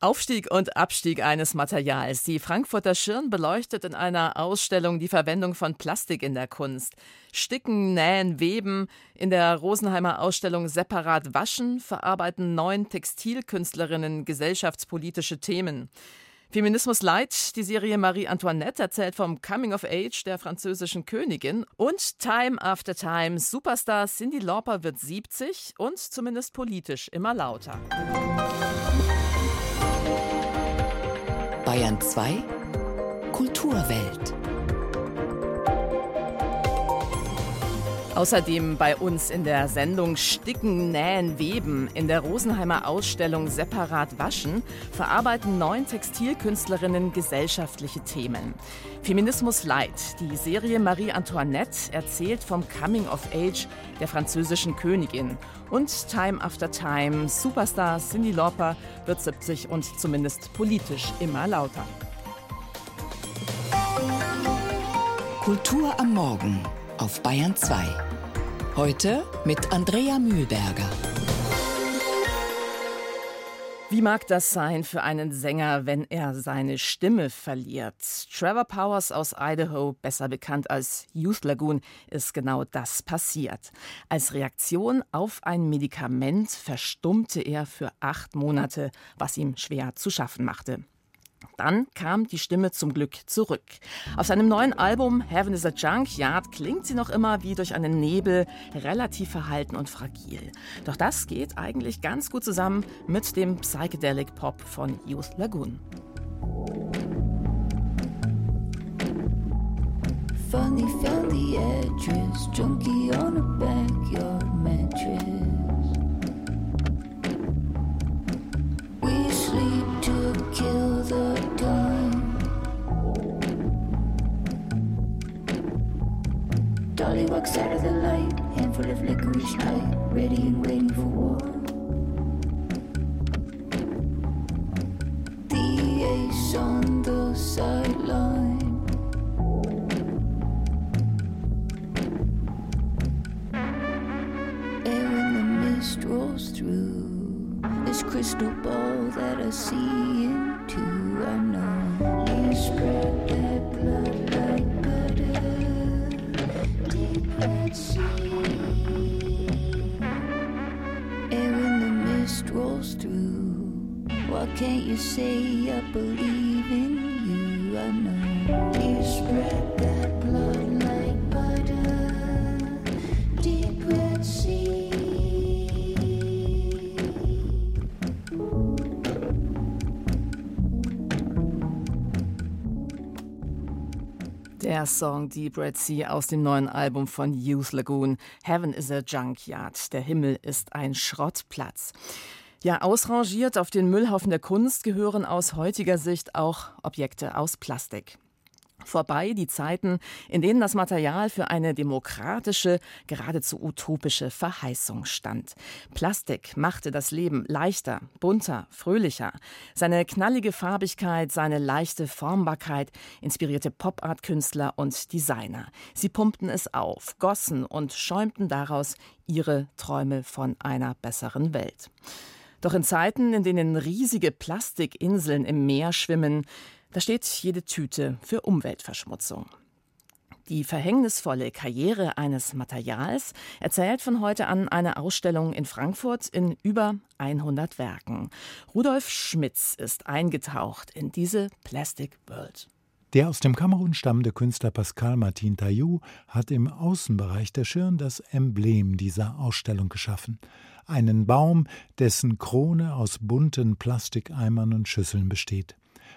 Aufstieg und Abstieg eines Materials. Die Frankfurter Schirn beleuchtet in einer Ausstellung die Verwendung von Plastik in der Kunst. Sticken, Nähen, Weben. In der Rosenheimer Ausstellung Separat Waschen verarbeiten neun Textilkünstlerinnen gesellschaftspolitische Themen. Feminismus Light, die Serie Marie Antoinette erzählt vom Coming of Age der französischen Königin und Time After Time Superstar Cindy Lauper wird 70 und zumindest politisch immer lauter. Bayern 2 Kulturwelt. Außerdem bei uns in der Sendung Sticken, Nähen, Weben. In der Rosenheimer Ausstellung Separat Waschen verarbeiten neun Textilkünstlerinnen gesellschaftliche Themen. Feminismus Light, die Serie Marie Antoinette, erzählt vom Coming of Age der französischen Königin. Und Time After Time, Superstar Cindy Lauper wird 70 und zumindest politisch immer lauter. Kultur am Morgen auf Bayern 2. Heute mit Andrea Mühlberger. Wie mag das sein für einen Sänger, wenn er seine Stimme verliert? Trevor Powers aus Idaho, besser bekannt als Youth Lagoon, ist genau das passiert. Als Reaktion auf ein Medikament verstummte er für acht Monate, was ihm schwer zu schaffen machte. Dann kam die Stimme zum Glück zurück. Auf seinem neuen Album Heaven is a Junkyard klingt sie noch immer wie durch einen Nebel, relativ verhalten und fragil. Doch das geht eigentlich ganz gut zusammen mit dem Psychedelic Pop von Youth Lagoon. Funny found the address, junkie on a backyard mattress. Out of the light, handful of licorice light, ready and waiting for war. Say I believe in you? I know you spread that blood like butter, deep red sea. Der Song Deep Red Sea aus dem neuen Album von Youth Lagoon. Heaven is a Junkyard. Der Himmel ist ein Schrottplatz. Ja, ausrangiert auf den Müllhaufen der Kunst gehören aus heutiger Sicht auch Objekte aus Plastik. Vorbei die Zeiten, in denen das Material für eine demokratische, geradezu utopische Verheißung stand. Plastik machte das Leben leichter, bunter, fröhlicher. Seine knallige Farbigkeit, seine leichte Formbarkeit inspirierte Pop-Art-Künstler und Designer. Sie pumpten es auf, gossen und schäumten daraus ihre Träume von einer besseren Welt. Doch in Zeiten, in denen riesige Plastikinseln im Meer schwimmen, da steht jede Tüte für Umweltverschmutzung. Die verhängnisvolle Karriere eines Materials erzählt von heute an eine Ausstellung in Frankfurt in über 100 Werken. Rudolf Schmitz ist eingetaucht in diese Plastic World. Der aus dem Kamerun stammende Künstler Pascal Martin Taillou hat im Außenbereich der Schirn das Emblem dieser Ausstellung geschaffen. Einen Baum, dessen Krone aus bunten Plastikeimern und Schüsseln besteht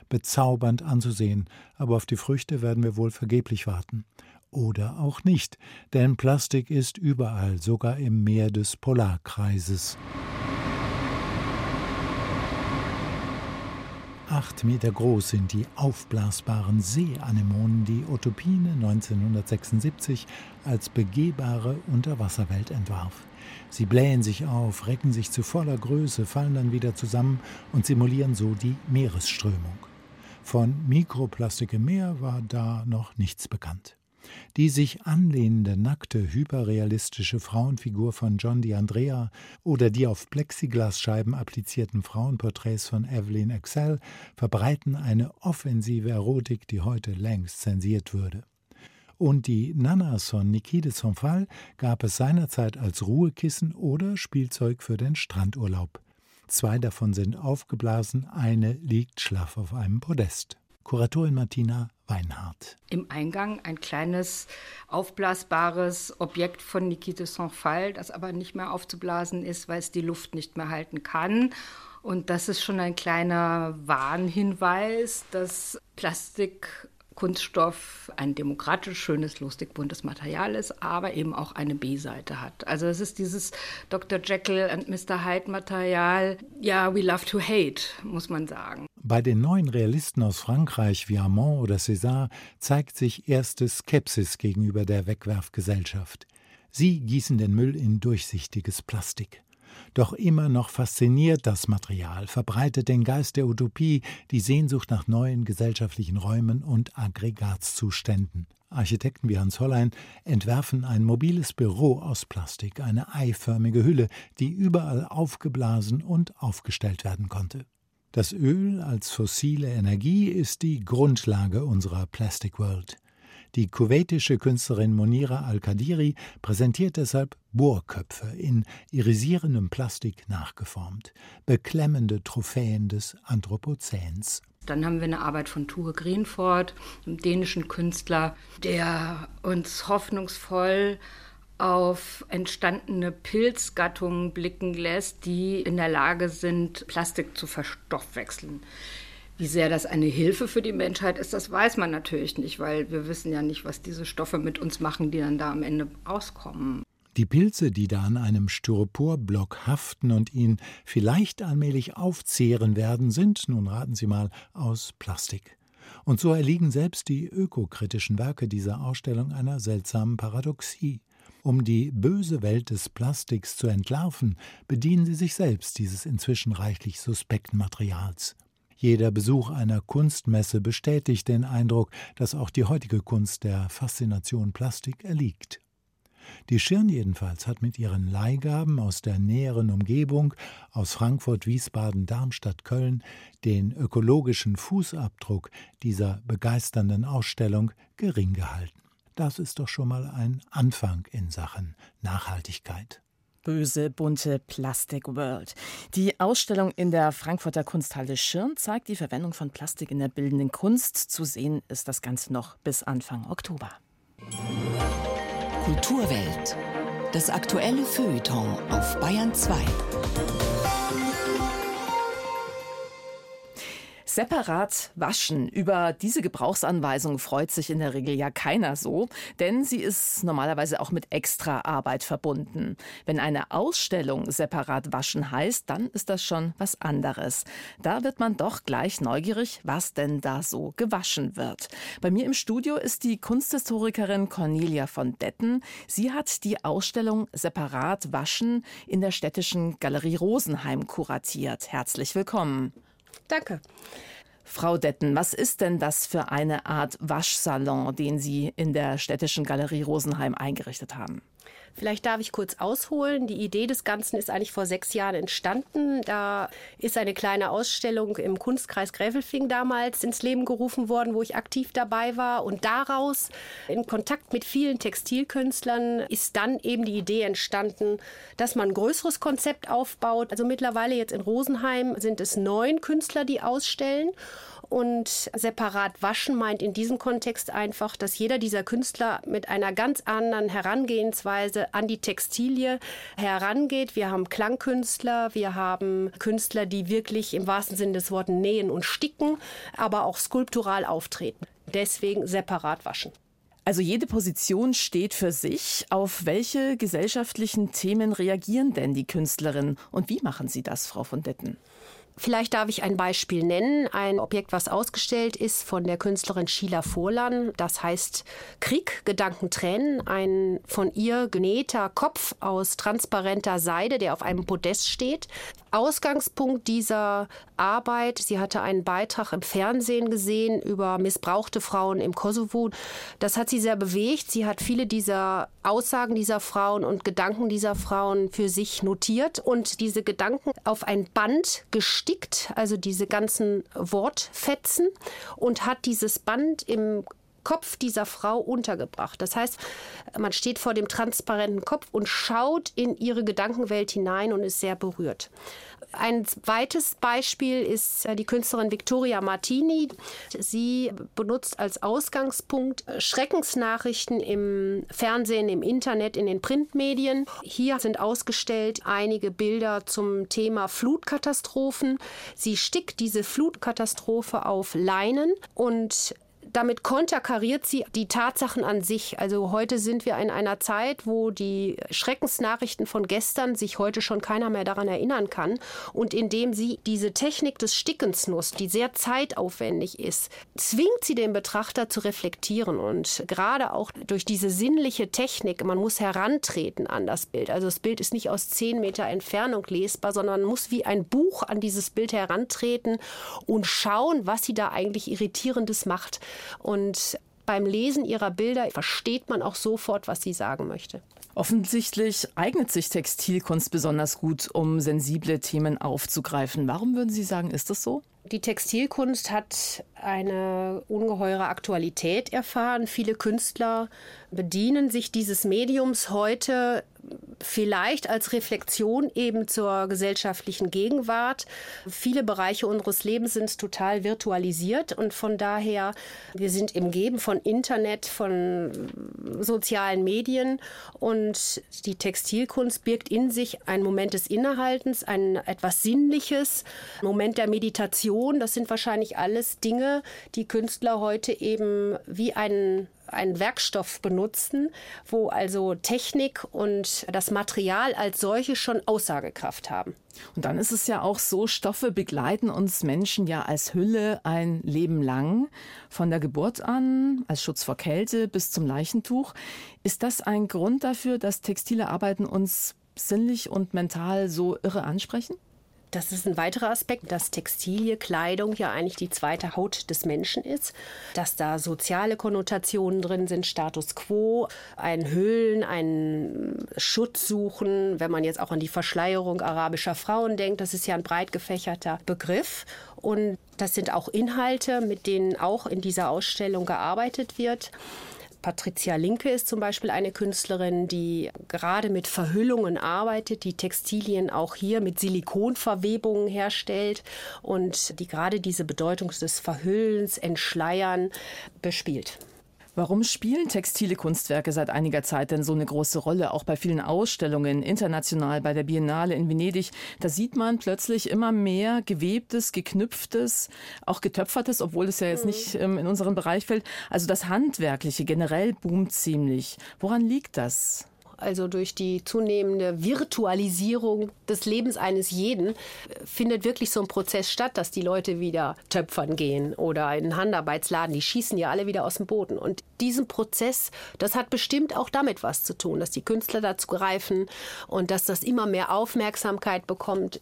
bezaubernd anzusehen, aber auf die Früchte werden wir wohl vergeblich warten. Oder auch nicht, denn Plastik ist überall, sogar im Meer des Polarkreises. Acht Meter groß sind die aufblasbaren Seeanemonen, die Utopine 1976 als begehbare Unterwasserwelt entwarf. Sie blähen sich auf, recken sich zu voller Größe, fallen dann wieder zusammen und simulieren so die Meeresströmung. Von Mikroplastik im Meer war da noch nichts bekannt. Die sich anlehnende nackte, hyperrealistische Frauenfigur von John D'Andrea oder die auf Plexiglasscheiben applizierten Frauenporträts von Evelyn Excel verbreiten eine offensive Erotik, die heute längst zensiert würde. Und die Nanas von Niki de Sonfal gab es seinerzeit als Ruhekissen oder Spielzeug für den Strandurlaub. Zwei davon sind aufgeblasen, eine liegt schlaff auf einem Podest. Kuratorin Martina Weinhardt. Im Eingang ein kleines aufblasbares Objekt von Niki de Saint-Phal, das aber nicht mehr aufzublasen ist, weil es die Luft nicht mehr halten kann. Und das ist schon ein kleiner Warnhinweis, dass Plastik Kunststoff ein demokratisch schönes, lustig buntes Material ist, aber eben auch eine B-Seite hat. Also es ist dieses Dr. Jekyll und Mr. Hyde Material. Ja, we love to hate, muss man sagen. Bei den neuen Realisten aus Frankreich wie Armand oder César zeigt sich erste Skepsis gegenüber der Wegwerfgesellschaft. Sie gießen den Müll in durchsichtiges Plastik. Doch immer noch fasziniert das Material, verbreitet den Geist der Utopie, die Sehnsucht nach neuen gesellschaftlichen Räumen und Aggregatzuständen. Architekten wie Hans Hollein entwerfen ein mobiles Büro aus Plastik, eine eiförmige Hülle, die überall aufgeblasen und aufgestellt werden konnte. Das Öl als fossile Energie ist die Grundlage unserer Plastic World. Die kuwaitische Künstlerin Monira Al-Kadiri präsentiert deshalb Bohrköpfe in irisierendem Plastik nachgeformt, beklemmende Trophäen des Anthropozäns. Dann haben wir eine Arbeit von Ture Greenford, einem dänischen Künstler, der uns hoffnungsvoll auf entstandene Pilzgattungen blicken lässt, die in der Lage sind, Plastik zu verstoffwechseln. Wie sehr das eine Hilfe für die Menschheit ist, das weiß man natürlich nicht, weil wir wissen ja nicht, was diese Stoffe mit uns machen, die dann da am Ende rauskommen. Die Pilze, die da an einem Styroporblock haften und ihn vielleicht allmählich aufzehren werden, sind, nun raten Sie mal, aus Plastik. Und so erliegen selbst die ökokritischen Werke dieser Ausstellung einer seltsamen Paradoxie. Um die böse Welt des Plastiks zu entlarven, bedienen sie sich selbst dieses inzwischen reichlich suspekten Materials. Jeder Besuch einer Kunstmesse bestätigt den Eindruck, dass auch die heutige Kunst der Faszination Plastik erliegt. Die Schirn jedenfalls hat mit ihren Leihgaben aus der näheren Umgebung, aus Frankfurt, Wiesbaden, Darmstadt, Köln, den ökologischen Fußabdruck dieser begeisternden Ausstellung gering gehalten. Das ist doch schon mal ein Anfang in Sachen Nachhaltigkeit böse, bunte Plastic World. Die Ausstellung in der Frankfurter Kunsthalle Schirn zeigt die Verwendung von Plastik in der bildenden Kunst. Zu sehen ist das Ganze noch bis Anfang Oktober. Kulturwelt. Das aktuelle Feuilleton auf Bayern 2. Separat waschen. Über diese Gebrauchsanweisung freut sich in der Regel ja keiner so, denn sie ist normalerweise auch mit extra Arbeit verbunden. Wenn eine Ausstellung separat waschen heißt, dann ist das schon was anderes. Da wird man doch gleich neugierig, was denn da so gewaschen wird. Bei mir im Studio ist die Kunsthistorikerin Cornelia von Detten. Sie hat die Ausstellung Separat waschen in der städtischen Galerie Rosenheim kuratiert. Herzlich willkommen. Danke. Frau Detten, was ist denn das für eine Art Waschsalon, den Sie in der Städtischen Galerie Rosenheim eingerichtet haben? Vielleicht darf ich kurz ausholen. Die Idee des Ganzen ist eigentlich vor sechs Jahren entstanden. Da ist eine kleine Ausstellung im Kunstkreis Gräfelfing damals ins Leben gerufen worden, wo ich aktiv dabei war. Und daraus, in Kontakt mit vielen Textilkünstlern, ist dann eben die Idee entstanden, dass man ein größeres Konzept aufbaut. Also mittlerweile jetzt in Rosenheim sind es neun Künstler, die ausstellen und separat waschen meint in diesem Kontext einfach, dass jeder dieser Künstler mit einer ganz anderen Herangehensweise an die Textilie herangeht. Wir haben Klangkünstler, wir haben Künstler, die wirklich im wahrsten Sinne des Wortes nähen und sticken, aber auch skulptural auftreten. Deswegen separat waschen. Also jede Position steht für sich. Auf welche gesellschaftlichen Themen reagieren denn die Künstlerinnen und wie machen sie das, Frau von Detten? Vielleicht darf ich ein Beispiel nennen. Ein Objekt, was ausgestellt ist von der Künstlerin Sheila Vorlan. Das heißt Krieg, Gedanken, Tränen. Ein von ihr genähter Kopf aus transparenter Seide, der auf einem Podest steht. Ausgangspunkt dieser Arbeit, sie hatte einen Beitrag im Fernsehen gesehen über missbrauchte Frauen im Kosovo. Das hat sie sehr bewegt. Sie hat viele dieser Aussagen dieser Frauen und Gedanken dieser Frauen für sich notiert und diese Gedanken auf ein Band gestickt, also diese ganzen Wortfetzen und hat dieses Band im Kopf dieser Frau untergebracht. Das heißt, man steht vor dem transparenten Kopf und schaut in ihre Gedankenwelt hinein und ist sehr berührt. Ein zweites Beispiel ist äh, die Künstlerin Victoria Martini. Sie benutzt als Ausgangspunkt Schreckensnachrichten im Fernsehen, im Internet, in den Printmedien. Hier sind ausgestellt einige Bilder zum Thema Flutkatastrophen. Sie stickt diese Flutkatastrophe auf Leinen und damit konterkariert sie die Tatsachen an sich. Also heute sind wir in einer Zeit, wo die Schreckensnachrichten von gestern sich heute schon keiner mehr daran erinnern kann. Und indem sie diese Technik des Stickens nutzt, die sehr zeitaufwendig ist, zwingt sie den Betrachter zu reflektieren. Und gerade auch durch diese sinnliche Technik, man muss herantreten an das Bild. Also das Bild ist nicht aus zehn Meter Entfernung lesbar, sondern man muss wie ein Buch an dieses Bild herantreten und schauen, was sie da eigentlich Irritierendes macht. Und beim Lesen ihrer Bilder versteht man auch sofort, was sie sagen möchte. Offensichtlich eignet sich Textilkunst besonders gut, um sensible Themen aufzugreifen. Warum würden Sie sagen, ist das so? Die Textilkunst hat eine ungeheure Aktualität erfahren. Viele Künstler bedienen sich dieses Mediums heute vielleicht als Reflexion eben zur gesellschaftlichen Gegenwart. Viele Bereiche unseres Lebens sind total virtualisiert und von daher, wir sind im Geben von Internet, von sozialen Medien und die Textilkunst birgt in sich einen Moment des Innehaltens, ein etwas Sinnliches, Moment der Meditation. Das sind wahrscheinlich alles Dinge, die Künstler heute eben wie einen einen Werkstoff benutzen, wo also Technik und das Material als solche schon Aussagekraft haben. Und dann ist es ja auch so, Stoffe begleiten uns Menschen ja als Hülle ein Leben lang, von der Geburt an, als Schutz vor Kälte bis zum Leichentuch. Ist das ein Grund dafür, dass textile Arbeiten uns sinnlich und mental so irre ansprechen? Das ist ein weiterer Aspekt, dass Textilie, Kleidung ja eigentlich die zweite Haut des Menschen ist, dass da soziale Konnotationen drin sind, Status quo, ein Hüllen, ein Schutz suchen, wenn man jetzt auch an die Verschleierung arabischer Frauen denkt, das ist ja ein breit gefächerter Begriff. Und das sind auch Inhalte, mit denen auch in dieser Ausstellung gearbeitet wird. Patricia Linke ist zum Beispiel eine Künstlerin, die gerade mit Verhüllungen arbeitet, die Textilien auch hier mit Silikonverwebungen herstellt und die gerade diese Bedeutung des Verhüllens, Entschleiern bespielt. Warum spielen textile Kunstwerke seit einiger Zeit denn so eine große Rolle? Auch bei vielen Ausstellungen, international, bei der Biennale in Venedig, da sieht man plötzlich immer mehr gewebtes, geknüpftes, auch getöpfertes, obwohl es ja jetzt nicht ähm, in unseren Bereich fällt. Also das Handwerkliche generell boomt ziemlich. Woran liegt das? Also durch die zunehmende Virtualisierung des Lebens eines jeden, findet wirklich so ein Prozess statt, dass die Leute wieder töpfern gehen oder in einen Handarbeitsladen, die schießen ja alle wieder aus dem Boden. Und diesen Prozess, das hat bestimmt auch damit was zu tun, dass die Künstler dazu greifen und dass das immer mehr Aufmerksamkeit bekommt.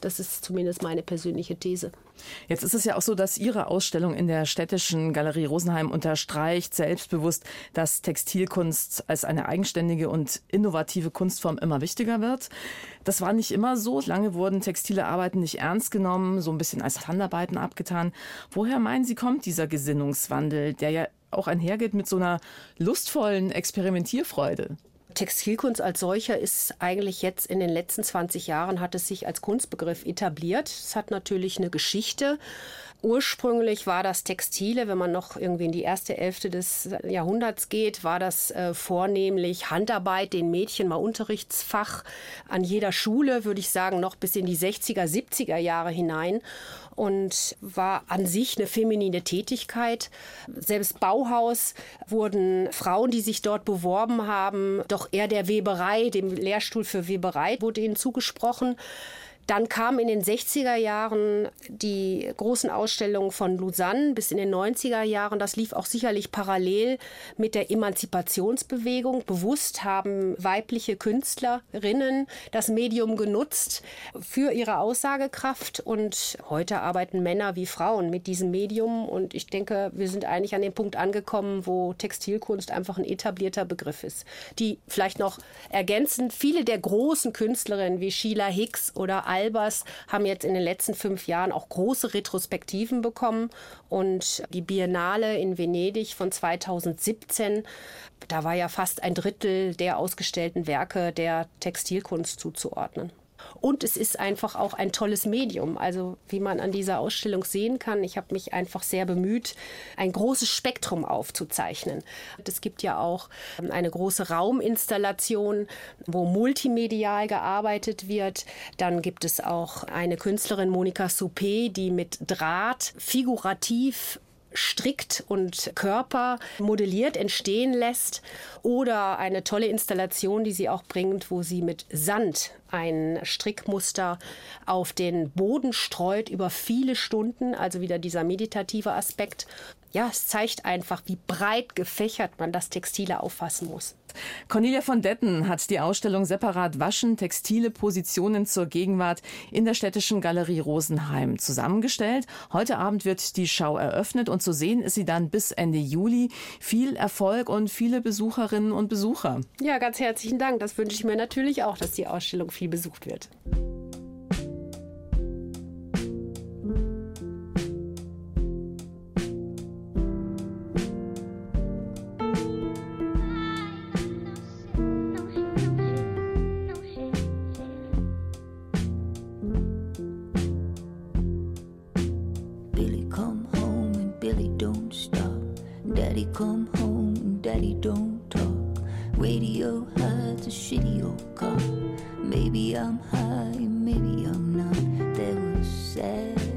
Das ist zumindest meine persönliche These. Jetzt ist es ja auch so, dass Ihre Ausstellung in der städtischen Galerie Rosenheim unterstreicht selbstbewusst, dass Textilkunst als eine eigenständige und innovative Kunstform immer wichtiger wird. Das war nicht immer so. Lange wurden textile Arbeiten nicht ernst genommen, so ein bisschen als Handarbeiten abgetan. Woher meinen Sie, kommt dieser Gesinnungswandel, der ja auch einhergeht mit so einer lustvollen Experimentierfreude? Textilkunst als solcher ist eigentlich jetzt in den letzten 20 Jahren hat es sich als Kunstbegriff etabliert. Es hat natürlich eine Geschichte. Ursprünglich war das Textile, wenn man noch irgendwie in die erste Hälfte des Jahrhunderts geht, war das äh, vornehmlich Handarbeit, den Mädchen mal Unterrichtsfach an jeder Schule, würde ich sagen, noch bis in die 60er, 70er Jahre hinein und war an sich eine feminine Tätigkeit. Selbst Bauhaus wurden Frauen, die sich dort beworben haben, doch eher der Weberei, dem Lehrstuhl für Weberei wurde ihnen zugesprochen. Dann kam in den 60er Jahren die großen Ausstellungen von Lausanne bis in den 90er Jahren. Das lief auch sicherlich parallel mit der Emanzipationsbewegung. Bewusst haben weibliche Künstlerinnen das Medium genutzt für ihre Aussagekraft. Und heute arbeiten Männer wie Frauen mit diesem Medium. Und ich denke, wir sind eigentlich an dem Punkt angekommen, wo Textilkunst einfach ein etablierter Begriff ist. Die vielleicht noch ergänzend, viele der großen Künstlerinnen wie Sheila Hicks oder Albers haben jetzt in den letzten fünf Jahren auch große Retrospektiven bekommen. Und die Biennale in Venedig von 2017, da war ja fast ein Drittel der ausgestellten Werke der Textilkunst zuzuordnen. Und es ist einfach auch ein tolles Medium. Also wie man an dieser Ausstellung sehen kann, ich habe mich einfach sehr bemüht, ein großes Spektrum aufzuzeichnen. Es gibt ja auch ähm, eine große Rauminstallation, wo multimedial gearbeitet wird. Dann gibt es auch eine Künstlerin, Monika Soupé, die mit Draht figurativ strickt und Körper modelliert entstehen lässt oder eine tolle Installation, die sie auch bringt, wo sie mit Sand ein Strickmuster auf den Boden streut über viele Stunden, also wieder dieser meditative Aspekt. Ja, es zeigt einfach, wie breit gefächert man das Textile auffassen muss. Cornelia von Detten hat die Ausstellung Separat Waschen, Textile Positionen zur Gegenwart in der Städtischen Galerie Rosenheim zusammengestellt. Heute Abend wird die Schau eröffnet und zu sehen ist sie dann bis Ende Juli. Viel Erfolg und viele Besucherinnen und Besucher. Ja, ganz herzlichen Dank. Das wünsche ich mir natürlich auch, dass die Ausstellung viel besucht wird. Daddy, don't stop. Daddy, come home. Daddy, don't talk. Radio has a shitty old car. Maybe I'm high, maybe I'm not. There was sad.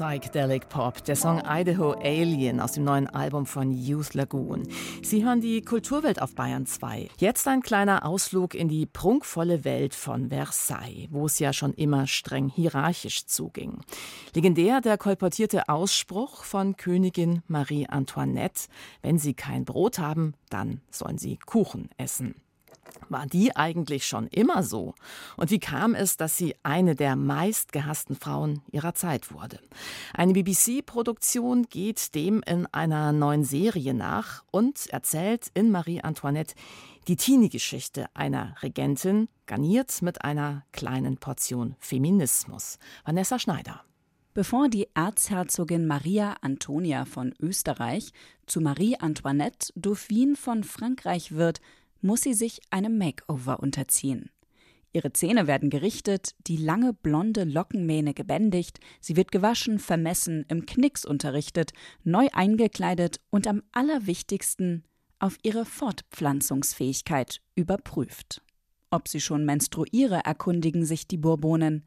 Psychedelic Pop, der Song Idaho Alien aus dem neuen Album von Youth Lagoon. Sie hören die Kulturwelt auf Bayern 2. Jetzt ein kleiner Ausflug in die prunkvolle Welt von Versailles, wo es ja schon immer streng hierarchisch zuging. Legendär der kolportierte Ausspruch von Königin Marie Antoinette: Wenn Sie kein Brot haben, dann sollen Sie Kuchen essen. War die eigentlich schon immer so? Und wie kam es, dass sie eine der meistgehassten Frauen ihrer Zeit wurde? Eine BBC-Produktion geht dem in einer neuen Serie nach und erzählt in Marie Antoinette die Teenie-Geschichte einer Regentin, garniert mit einer kleinen Portion Feminismus. Vanessa Schneider. Bevor die Erzherzogin Maria Antonia von Österreich zu Marie Antoinette Dauphine von Frankreich wird, muss sie sich einem Makeover unterziehen. Ihre Zähne werden gerichtet, die lange blonde Lockenmähne gebändigt, sie wird gewaschen, vermessen, im Knicks unterrichtet, neu eingekleidet und am allerwichtigsten auf ihre Fortpflanzungsfähigkeit überprüft. Ob sie schon menstruiere, erkundigen sich die Bourbonen.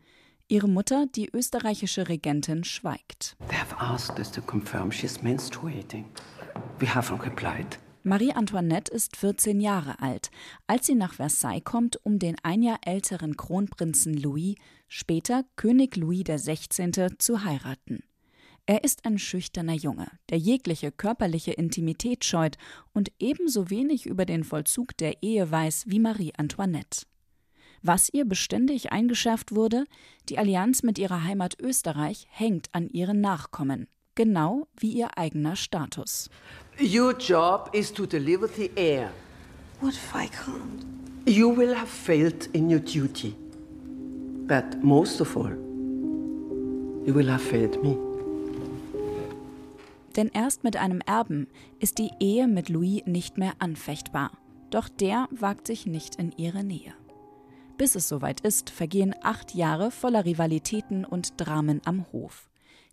Ihre Mutter, die österreichische Regentin, schweigt. They have asked us to confirm she's menstruating. We haven't replied. Marie Antoinette ist 14 Jahre alt, als sie nach Versailles kommt, um den ein Jahr älteren Kronprinzen Louis, später König Louis XVI., zu heiraten. Er ist ein schüchterner Junge, der jegliche körperliche Intimität scheut und ebenso wenig über den Vollzug der Ehe weiß wie Marie Antoinette. Was ihr beständig eingeschärft wurde, die Allianz mit ihrer Heimat Österreich hängt an ihren Nachkommen, genau wie ihr eigener Status. Your job is to deliver the air. What if I can't? You will have failed in your duty. But most of all, you will have failed me. Denn erst mit einem Erben ist die Ehe mit Louis nicht mehr anfechtbar. Doch der wagt sich nicht in ihre Nähe. Bis es soweit ist, vergehen acht Jahre voller Rivalitäten und Dramen am Hof.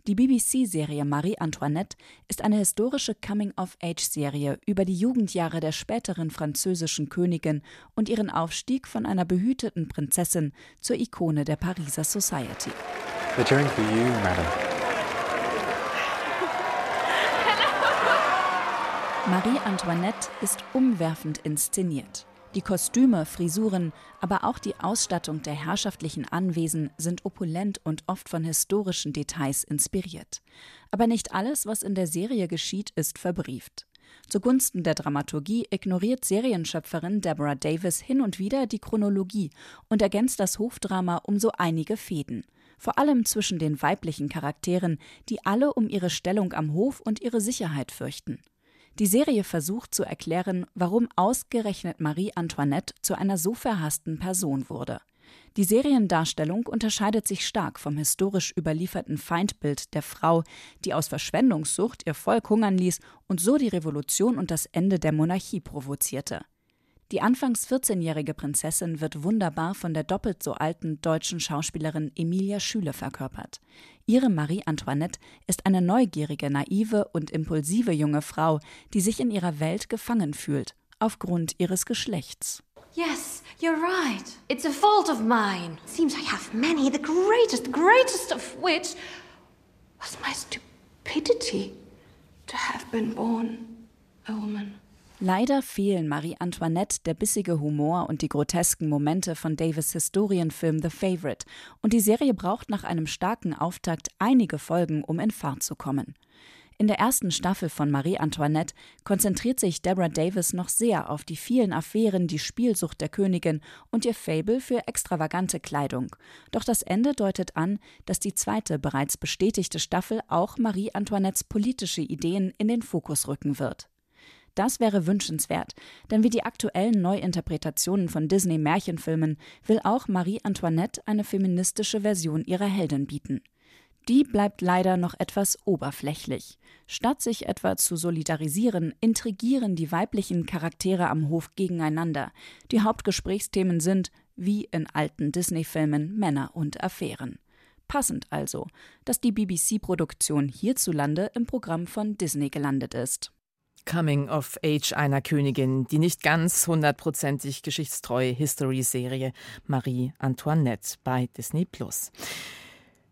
Die BBC-Serie Marie Antoinette ist eine historische Coming-of-Age-Serie über die Jugendjahre der späteren französischen Königin und ihren Aufstieg von einer behüteten Prinzessin zur Ikone der Pariser Society. The drink for you, madam. Marie Antoinette ist umwerfend inszeniert. Die Kostüme, Frisuren, aber auch die Ausstattung der herrschaftlichen Anwesen sind opulent und oft von historischen Details inspiriert. Aber nicht alles, was in der Serie geschieht, ist verbrieft. Zugunsten der Dramaturgie ignoriert Serienschöpferin Deborah Davis hin und wieder die Chronologie und ergänzt das Hofdrama um so einige Fäden, vor allem zwischen den weiblichen Charakteren, die alle um ihre Stellung am Hof und ihre Sicherheit fürchten. Die Serie versucht zu erklären, warum ausgerechnet Marie Antoinette zu einer so verhassten Person wurde. Die Seriendarstellung unterscheidet sich stark vom historisch überlieferten Feindbild der Frau, die aus Verschwendungssucht ihr Volk hungern ließ und so die Revolution und das Ende der Monarchie provozierte. Die anfangs 14-jährige Prinzessin wird wunderbar von der doppelt so alten deutschen Schauspielerin Emilia Schüle verkörpert. Ihre Marie Antoinette ist eine neugierige, naive und impulsive junge Frau, die sich in ihrer Welt gefangen fühlt, aufgrund ihres Geschlechts. Yes, you're right. It's a fault of mine. Seems I have many, the greatest, greatest of which was my stupidity to have been born a woman. Leider fehlen Marie Antoinette der bissige Humor und die grotesken Momente von Davis Historienfilm The Favorite, und die Serie braucht nach einem starken Auftakt einige Folgen, um in Fahrt zu kommen. In der ersten Staffel von Marie Antoinette konzentriert sich Deborah Davis noch sehr auf die vielen Affären, die Spielsucht der Königin und ihr Fable für extravagante Kleidung. Doch das Ende deutet an, dass die zweite bereits bestätigte Staffel auch Marie Antoinettes politische Ideen in den Fokus rücken wird. Das wäre wünschenswert, denn wie die aktuellen Neuinterpretationen von Disney-Märchenfilmen will auch Marie Antoinette eine feministische Version ihrer Heldin bieten. Die bleibt leider noch etwas oberflächlich. Statt sich etwa zu solidarisieren, intrigieren die weiblichen Charaktere am Hof gegeneinander. Die Hauptgesprächsthemen sind, wie in alten Disney-Filmen, Männer und Affären. Passend also, dass die BBC-Produktion hierzulande im Programm von Disney gelandet ist. Coming of Age einer Königin, die nicht ganz hundertprozentig geschichtstreue History-Serie Marie Antoinette bei Disney Plus.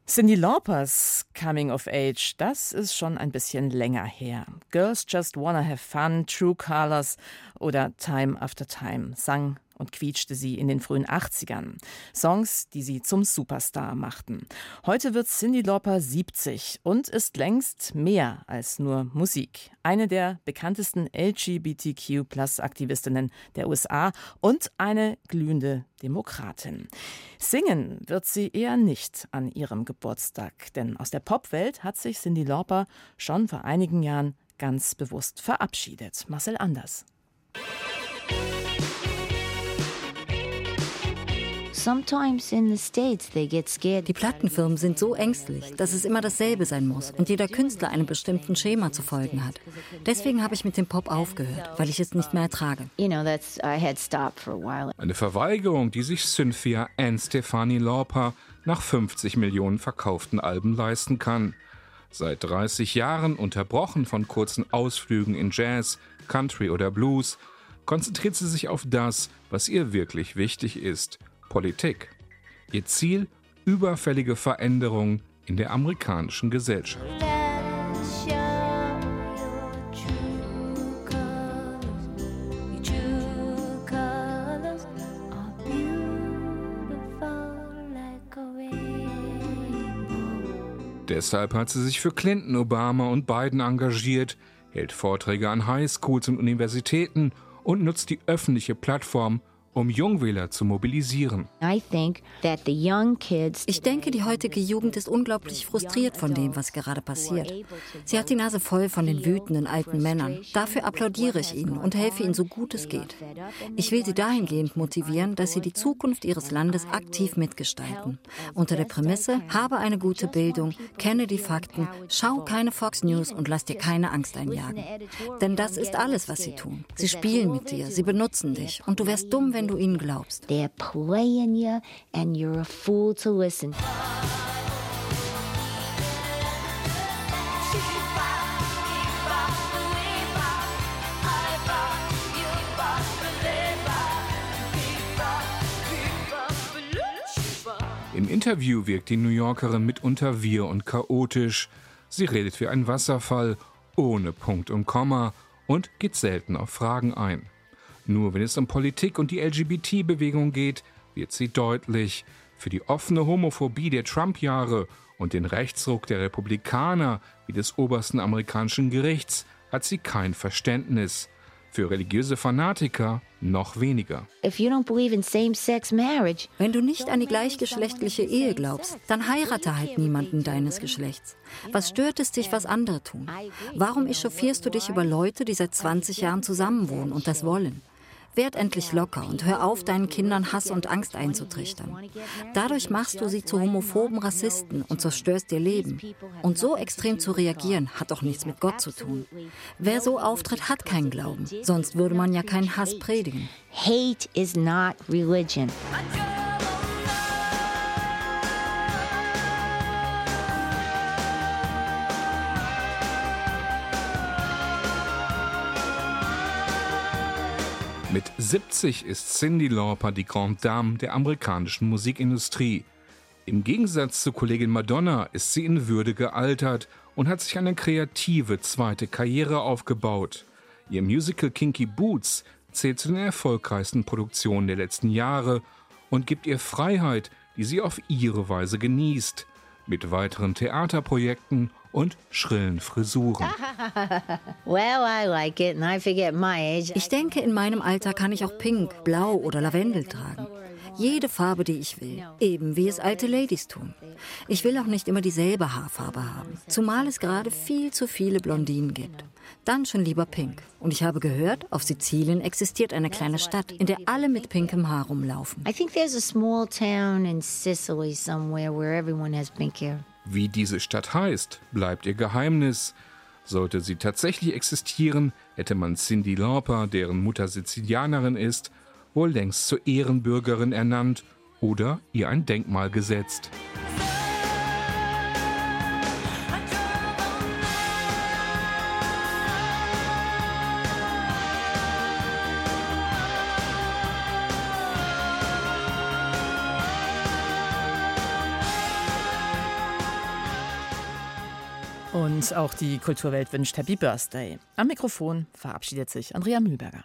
Cindy Laupers Coming of Age, das ist schon ein bisschen länger her. Girls Just Wanna Have Fun, True Colors oder Time After Time sang und quietschte sie in den frühen 80ern. Songs, die sie zum Superstar machten. Heute wird Cindy Lauper 70 und ist längst mehr als nur Musik. Eine der bekanntesten LGBTQ-Plus-Aktivistinnen der USA und eine glühende Demokratin. Singen wird sie eher nicht an ihrem Geburtstag, denn aus der Popwelt hat sich Cindy Lauper schon vor einigen Jahren ganz bewusst verabschiedet. Marcel Anders. Die Plattenfirmen sind so ängstlich, dass es immer dasselbe sein muss und jeder Künstler einem bestimmten Schema zu folgen hat. Deswegen habe ich mit dem Pop aufgehört, weil ich es nicht mehr ertrage. Eine Verweigerung, die sich Cynthia Ann Stefani Lauper nach 50 Millionen verkauften Alben leisten kann. Seit 30 Jahren unterbrochen von kurzen Ausflügen in Jazz, Country oder Blues, konzentriert sie sich auf das, was ihr wirklich wichtig ist, Politik. Ihr Ziel überfällige Veränderungen in der amerikanischen Gesellschaft. Deshalb hat sie sich für Clinton, Obama und Biden engagiert, hält Vorträge an Highschools und Universitäten und nutzt die öffentliche Plattform, um Jungwähler zu mobilisieren. Ich denke, die heutige Jugend ist unglaublich frustriert von dem, was gerade passiert. Sie hat die Nase voll von den wütenden alten Männern. Dafür applaudiere ich ihnen und helfe ihnen so gut es geht. Ich will sie dahingehend motivieren, dass sie die Zukunft ihres Landes aktiv mitgestalten. Unter der Prämisse, habe eine gute Bildung, kenne die Fakten, schau keine Fox News und lass dir keine Angst einjagen. Denn das ist alles, was sie tun. Sie spielen mit dir, sie benutzen dich und du wärst dumm, wenn du ihnen glaubst. They're playing you and you're a fool to listen. Im Interview wirkt die New Yorkerin mitunter wir und chaotisch. Sie redet wie ein Wasserfall, ohne Punkt und Komma und geht selten auf Fragen ein. Nur wenn es um Politik und die LGBT-Bewegung geht, wird sie deutlich. Für die offene Homophobie der Trump-Jahre und den Rechtsruck der Republikaner wie des obersten amerikanischen Gerichts hat sie kein Verständnis. Für religiöse Fanatiker noch weniger. Wenn du nicht an die gleichgeschlechtliche Ehe glaubst, dann heirate halt niemanden deines Geschlechts. Was stört es dich, was andere tun? Warum echauffierst du dich über Leute, die seit 20 Jahren zusammenwohnen und das wollen? Werd endlich locker und hör auf, deinen Kindern Hass und Angst einzutrichtern. Dadurch machst du sie zu homophoben Rassisten und zerstörst ihr Leben. Und so extrem zu reagieren, hat doch nichts mit Gott zu tun. Wer so auftritt, hat keinen Glauben. Sonst würde man ja keinen Hass predigen. Hate is not religion. Mit 70 ist Cindy Lauper die Grande Dame der amerikanischen Musikindustrie. Im Gegensatz zu Kollegin Madonna ist sie in Würde gealtert und hat sich eine kreative zweite Karriere aufgebaut. Ihr Musical Kinky Boots zählt zu den erfolgreichsten Produktionen der letzten Jahre und gibt ihr Freiheit, die sie auf ihre Weise genießt, mit weiteren Theaterprojekten und schrillen Frisuren. Ich denke, in meinem Alter kann ich auch Pink, Blau oder Lavendel tragen. Jede Farbe, die ich will, eben wie es alte Ladies tun. Ich will auch nicht immer dieselbe Haarfarbe haben, zumal es gerade viel zu viele Blondinen gibt. Dann schon lieber pink. Und ich habe gehört, auf Sizilien existiert eine kleine Stadt, in der alle mit pinkem Haar rumlaufen. I think there's a small town in Sicily somewhere where everyone has pink hair. Wie diese Stadt heißt, bleibt ihr Geheimnis. Sollte sie tatsächlich existieren, hätte man Cindy Lauper, deren Mutter Sizilianerin ist, wohl längst zur Ehrenbürgerin ernannt oder ihr ein Denkmal gesetzt. Und auch die Kulturwelt wünscht Happy Birthday. Am Mikrofon verabschiedet sich Andrea Mühlberger.